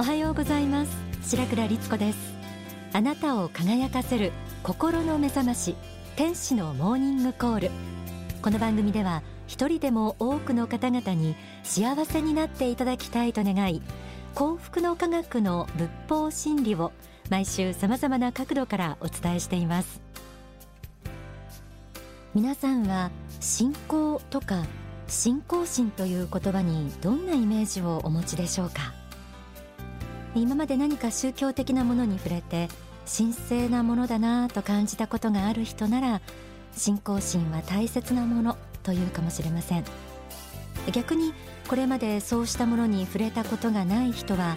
おはようございます。白倉律子です。あなたを輝かせる心の目覚まし天使のモーニングコール。この番組では一人でも多くの方々に幸せになっていただきたいと願い幸福の科学の仏法真理を毎週様々な角度からお伝えしています。皆さんは信仰とか信仰心という言葉にどんなイメージをお持ちでしょうか？今まで何か宗教的なものに触れて神聖なものだなと感じたことがある人なら信仰心は大切なものというかもしれません。逆にこれまでそうしたものに触れたことがない人は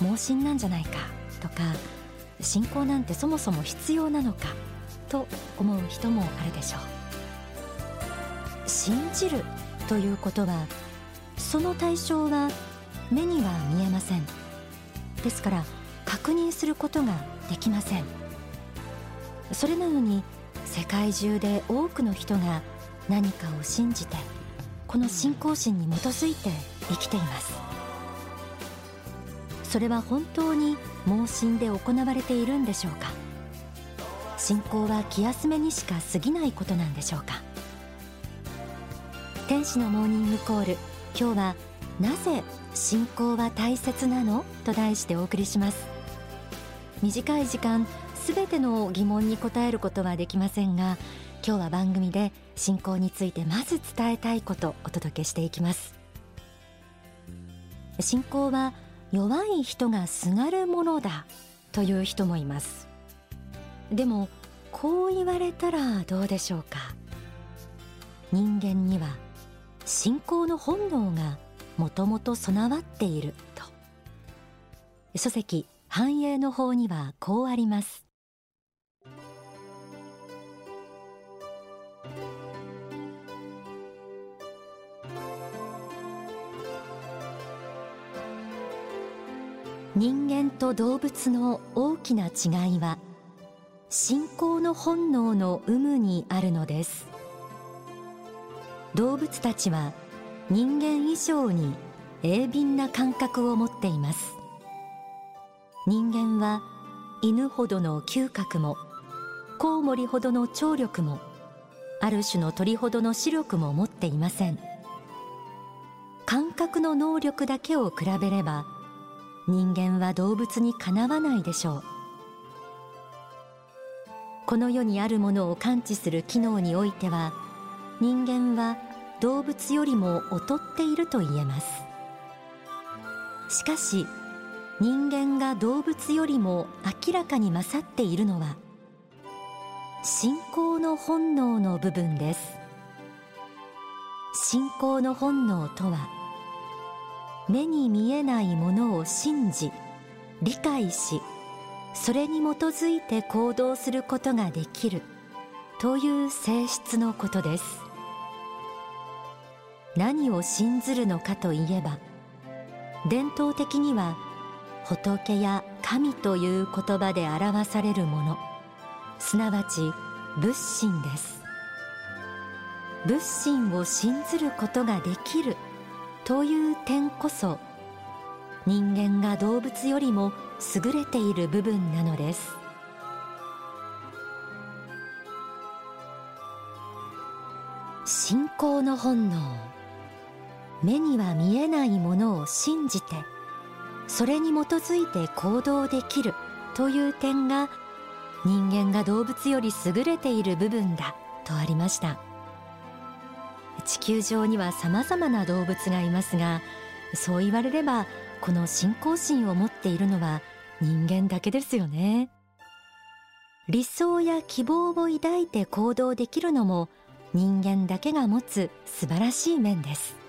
盲信なんじゃないかとか信仰なんてそもそも必要なのかと思う人もあるでしょう。信じるということはその対象は目には見えません。ですから確認することができません。それなのに世界中で多くの人が何かを信じてこの信仰心に基づいて生きています。それは本当に盲信で行われているんでしょうか？信仰は気休めにしか過ぎないことなんでしょうか？天使のモーニングコール。今日はなぜ信仰は大切なの？と題してお送りします。短い時間すべての疑問に答えることはできませんが今日は番組で信仰についてまず伝えたいことお届けしていきます。信仰は弱い人がすがるものだという人もいます。でもこう言われたらどうでしょうか？人間には信仰の本能がもともと備わっていると。書籍繁栄の法にはこうあります。人間と動物の大きな違いは信仰の本能の有無にあるのです。動物たちは人間以上に鋭敏な感覚を持っています。人間は犬ほどの嗅覚もコウモリほどの聴力もある種の鳥ほどの視力も持っていません。感覚の能力だけを比べれば人間は動物にかなわないでしょう。この世にあるものを感知する機能においては人間は動物よりも劣っていると言えます。しかし人間が動物よりも明らかに勝っているのは信仰の本能の部分です。信仰の本能とは目に見えないものを信じ理解しそれに基づいて行動することができるという性質のことです。何を信ずるのかといえば伝統的には仏や神という言葉で表されるもの。すなわち仏心です。仏心を信ずることができるという点こそ人間が動物よりも優れている部分なのです。信仰の本能。目には見えないものを信じてそれに基づいて行動できるという点が人間が動物より優れている部分だとありました。地球上には様々な動物がいますがそう言われればこの信仰心を持っているのは人間だけですよね。理想や希望を抱いて行動できるのも人間だけが持つ素晴らしい面です。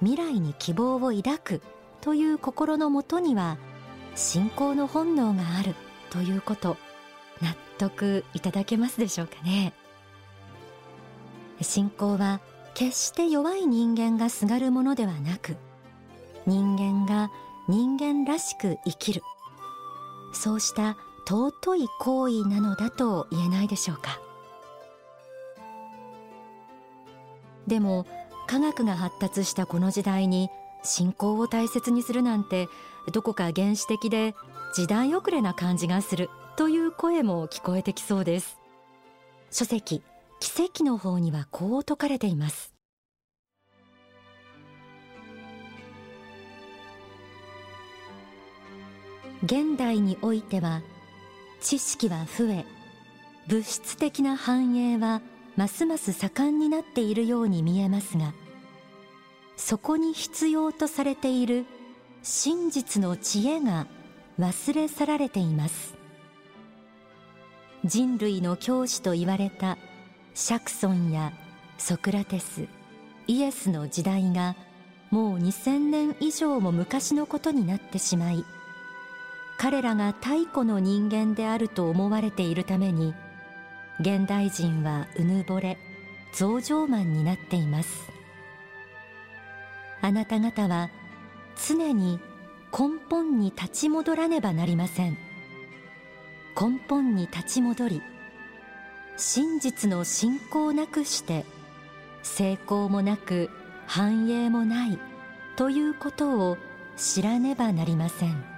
未来に希望を抱くという心のもとには信仰の本能があるということ納得いただけますでしょうかね。信仰は決して弱い人間がすがるものではなく人間が人間らしく生きる。そうした尊い行為なのだと言えないでしょうか。でも科学が発達したこの時代に信仰を大切にするなんてどこか原始的で時代遅れな感じがするという声も聞こえてきそうです。書籍奇跡の方にはこう説かれています。現代においては知識は増え物質的な繁栄はますます盛んになっているように見えますがそこに必要とされている真実の知恵が忘れ去られています。人類の教師と言われたシャクソンやソクラテスイエスの時代がもう2000年以上も昔のことになってしまい彼らが太古の人間であると思われているために現代人はうぬぼれ増上慢になっています。あなた方は常に根本に立ち戻らねばなりません。根本に立ち戻り真実の信仰なくして成功もなく繁栄もないということを知らねばなりません。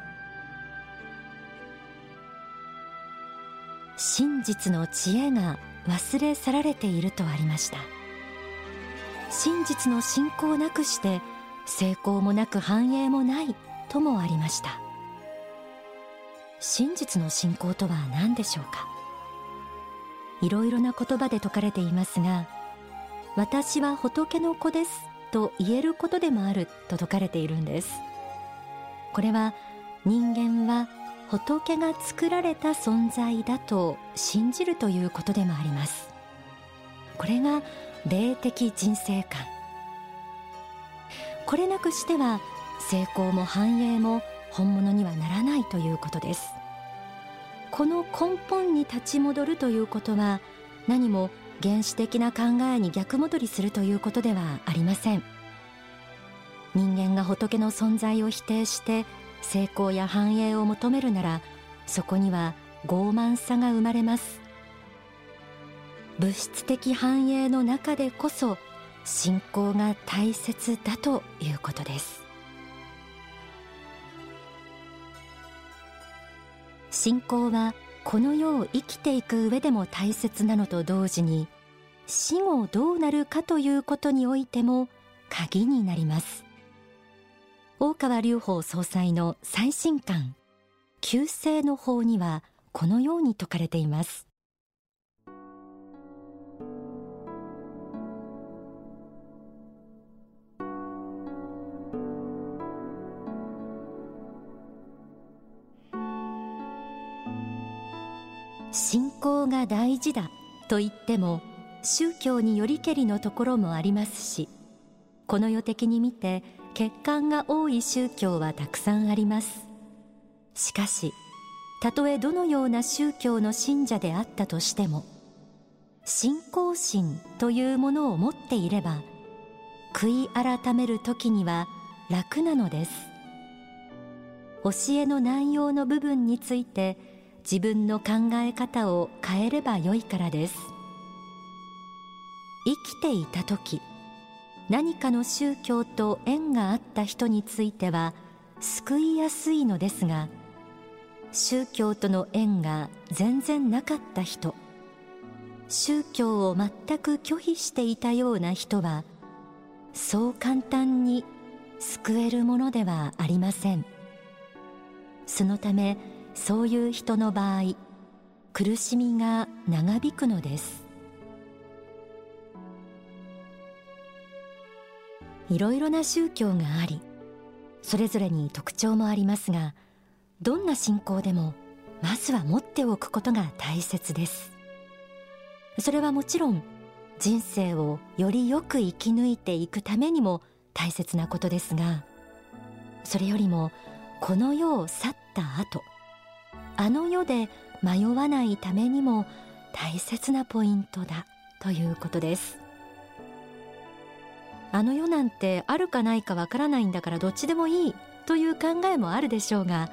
真実の知恵が忘れ去られているとありました。真実の信仰なくして成功もなく繁栄もないともありました。真実の信仰とは何でしょうか？いろいろな言葉で説かれていますが私は仏の子ですと言えることでもあると説かれているんです。これは人間は仏が作られた存在だと信じるということでもあります。これが霊的人生観。これなくしては成功も繁栄も本物にはならないということです。この根本に立ち戻るということは何も原始的な考えに逆戻りするということではありません。人間が仏の存在を否定して成功や繁栄を求めるならそこには傲慢さが生まれます。物質的繁栄の中でこそ信仰が大切だということです。信仰はこの世を生きていく上でも大切なのと同時に死後どうなるかということにおいても鍵になります。大川隆法総裁の最新刊旧世の法にはこのように説かれています。信仰が大事だと言っても宗教によりけりのところもありますしこの世的に見て欠陥が多い宗教はたくさんあります。しかしたとえどのような宗教の信者であったとしても信仰心というものを持っていれば悔い改める時には楽なのです。教えの内容の部分について自分の考え方を変えればよいからです。生きていた時何かの宗教と縁があった人については救いやすいのですが宗教との縁が全然なかった人宗教を全く拒否していたような人はそう簡単に救えるものではありません。そのためそういう人の場合苦しみが長引くのです。いろいろな宗教がありそれぞれに特徴もありますがどんな信仰でもまずは持っておくことが大切です。それはもちろん人生をよりよく生き抜いていくためにも大切なことですがそれよりもこの世を去った後あの世で迷わないためにも大切なポイントだということです。あの世なんてあるかないかわからないんだからどっちでもいいという考えもあるでしょうが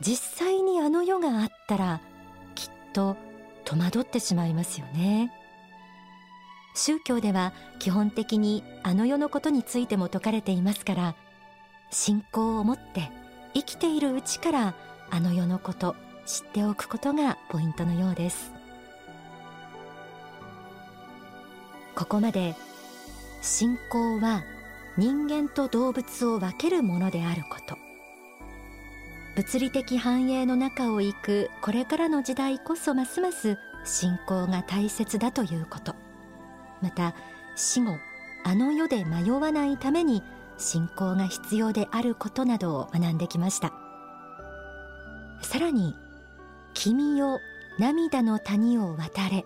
実際にあの世があったらきっと戸惑ってしまいますよね。宗教では基本的にあの世のことについても説かれていますから信仰を持って生きているうちからあの世のこと知っておくことがポイントのようです。ここまで信仰は人間と動物を分けるものであること。物理的繁栄の中を行くこれからの時代こそますます信仰が大切だということ。また死後あの世で迷わないために信仰が必要であることなどを学んできました。さらに「君よ涙の谷を渡れ」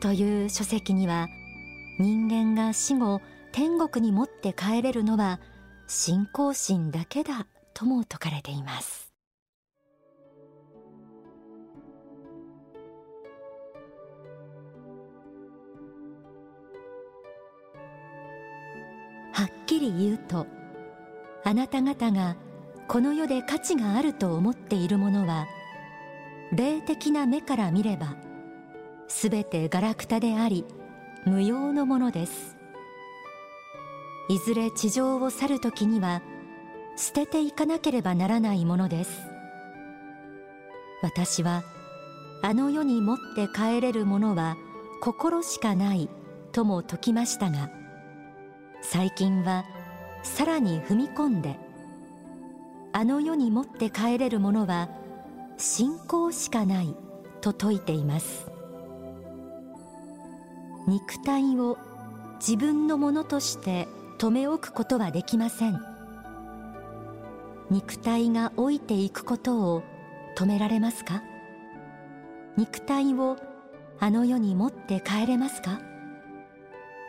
という書籍には人間が死後天国に持って帰れるのは信仰心だけだとも説かれています。はっきり言うとあなた方がこの世で価値があると思っているものは霊的な目から見ればすべてガラクタであり無用のものです。いずれ地上を去る時には捨てていかなければならないものです。私はあの世に持って帰れるものは心しかないとも説きましたが最近はさらに踏み込んであの世に持って帰れるものは信仰しかないと説いています。肉体を自分のものとして留め置くことはできません。肉体が老いていくことを止められますか？肉体をあの世に持って帰れますか？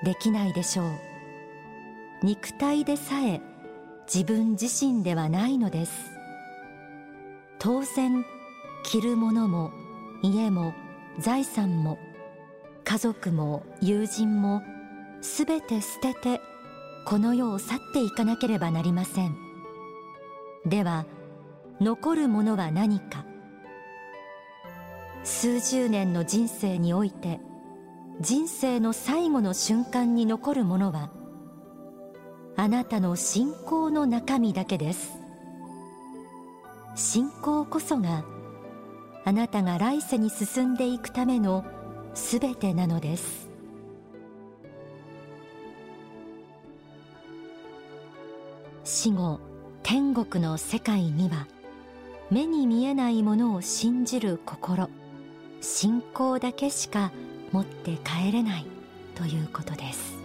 できないでしょう。肉体でさえ自分自身ではないのです。当然着るものも家も財産も家族も友人もすべて捨ててこの世を去っていかなければなりません。では残るものは何か。数十年の人生において人生の最後の瞬間に残るものはあなたの信仰の中身だけです。信仰こそがあなたが来世に進んでいくためのすべてなのです。死後天国の世界には目に見えないものを信じる心信仰だけしか持って帰れないということです、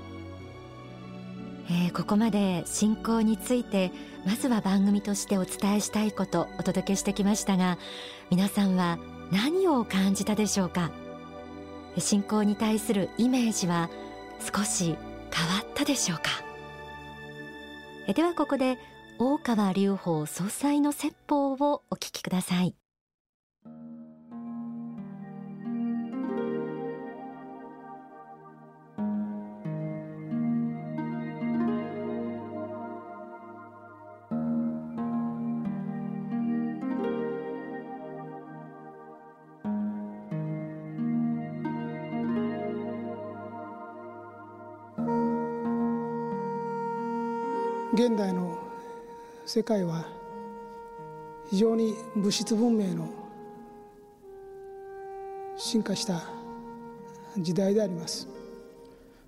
えー、ここまで信仰についてまずは番組としてお伝えしたいことお届けしてきましたが皆さんは何を感じたでしょうか？信仰に対するイメージは少し変わったでしょうか？ではここで大川隆法総裁の説法をお聞きください。現代の世界は非常に物質文明の進化した時代であります。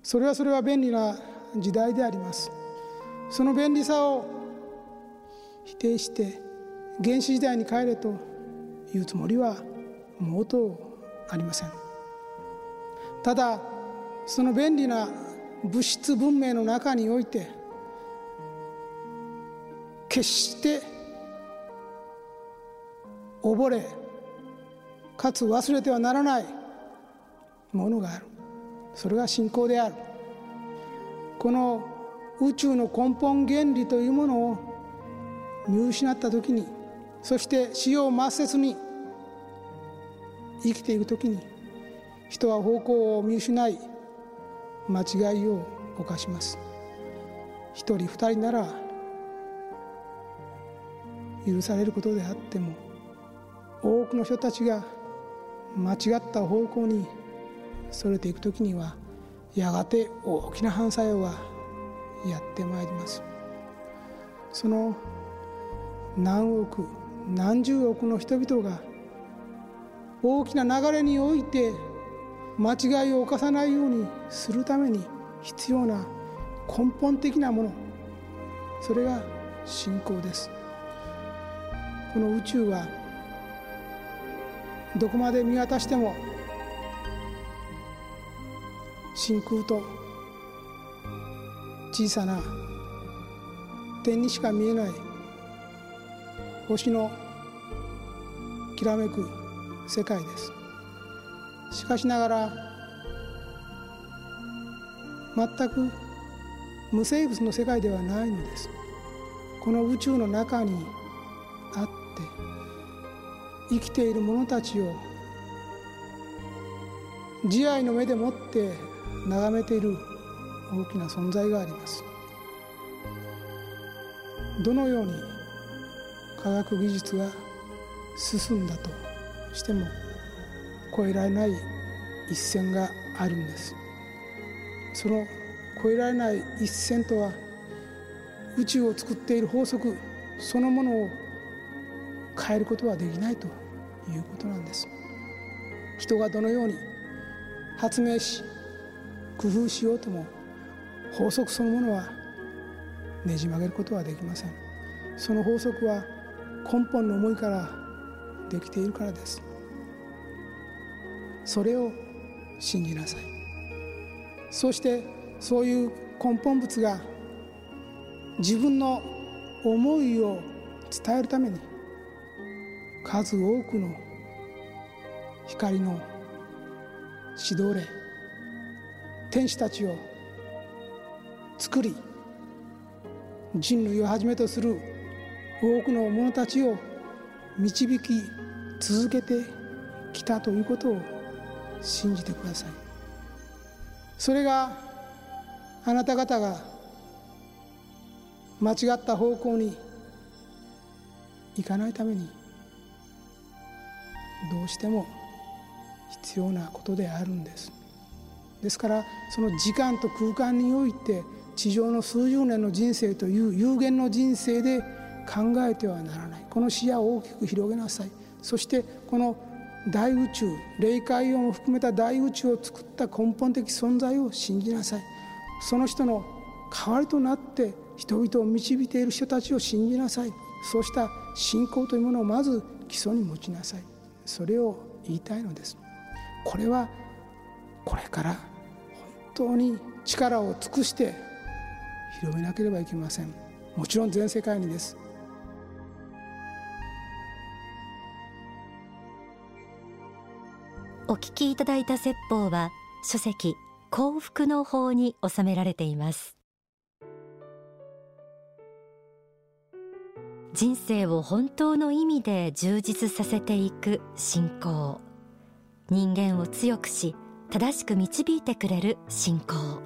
それはそれは便利な時代であります。その便利さを否定して原始時代に帰れというつもりは毛頭ありません。ただその便利な物質文明の中において決して溺れかつ忘れてはならないものがある。それが信仰である。この宇宙の根本原理というものを見失った時にそして死を抹殺に生きていく時に人は方向を見失い間違いを犯します。一人二人なら許されることであっても多くの人たちが間違った方向にそれていく時にはやがて大きな反作用がやってまいります。その何億何十億の人々が大きな流れにおいて間違いを犯さないようにするために必要な根本的なものそれが信仰です。この宇宙はどこまで見渡しても真空と小さな点にしか見えない星のきらめく世界です。しかしながら全く無生物の世界ではないのです。この宇宙の中に生きている者たちを慈愛の目でもって眺めている大きな存在があります。どのように科学技術が進んだとしても越えられない一線があるんです。その越えられない一線とは宇宙を作っている法則そのものを変えることはできないということなんです。人がどのように発明し工夫しようとも法則そのものはねじ曲げることはできません。その法則は根本の思いからできているからです。それを信じなさい。そしてそういう根本物が自分の思いを伝えるために数多くの光の指導霊天使たちを作り人類をはじめとする多くの者たちを導き続けてきたということを信じてください。それがあなた方が間違った方向に行かないためにどうしても必要なことであるんです。ですからその時間と空間において地上の数十年の人生という有限の人生で考えてはならない。この視野を大きく広げなさい。そしてこの大宇宙霊界音を含めた大宇宙を作った根本的存在を信じなさい。その人の代わりとなって人々を導いている人たちを信じなさい。そうした信仰というものをまず基礎に持ちなさい。それを言いたいのです。これはこれから本当に力を尽くして広めなければいけません。もちろん全世界にです。お聞きいただいた説法は書籍幸福の法に収められています。人生を本当の意味で充実させていく信仰。人間を強くし正しく導いてくれる信仰。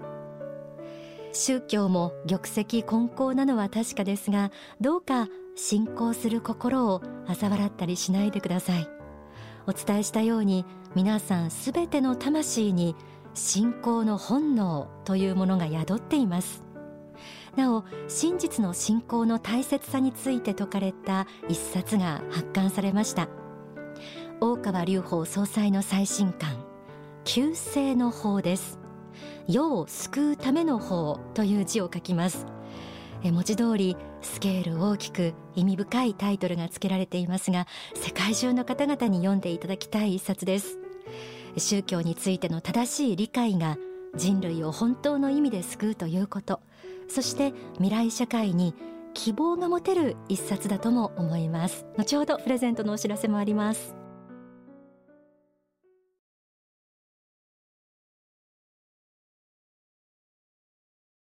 宗教も玉石混交なのは確かですがどうか信仰する心を嘲笑ったりしないでください。お伝えしたように皆さんすべての魂に信仰の本能というものが宿っています。なお真実の信仰の大切さについて説かれた一冊が発刊されました。大川隆法総裁の最新刊救世の法です。世を救うための法という字を書きます。文字通りスケール大きく意味深いタイトルが付けられていますが世界中の方々に読んでいただきたい一冊です。宗教についての正しい理解が人類を本当の意味で救うということ。そして未来社会に希望が持てる一冊だとも思います。後ほどプレゼントのお知らせもあります。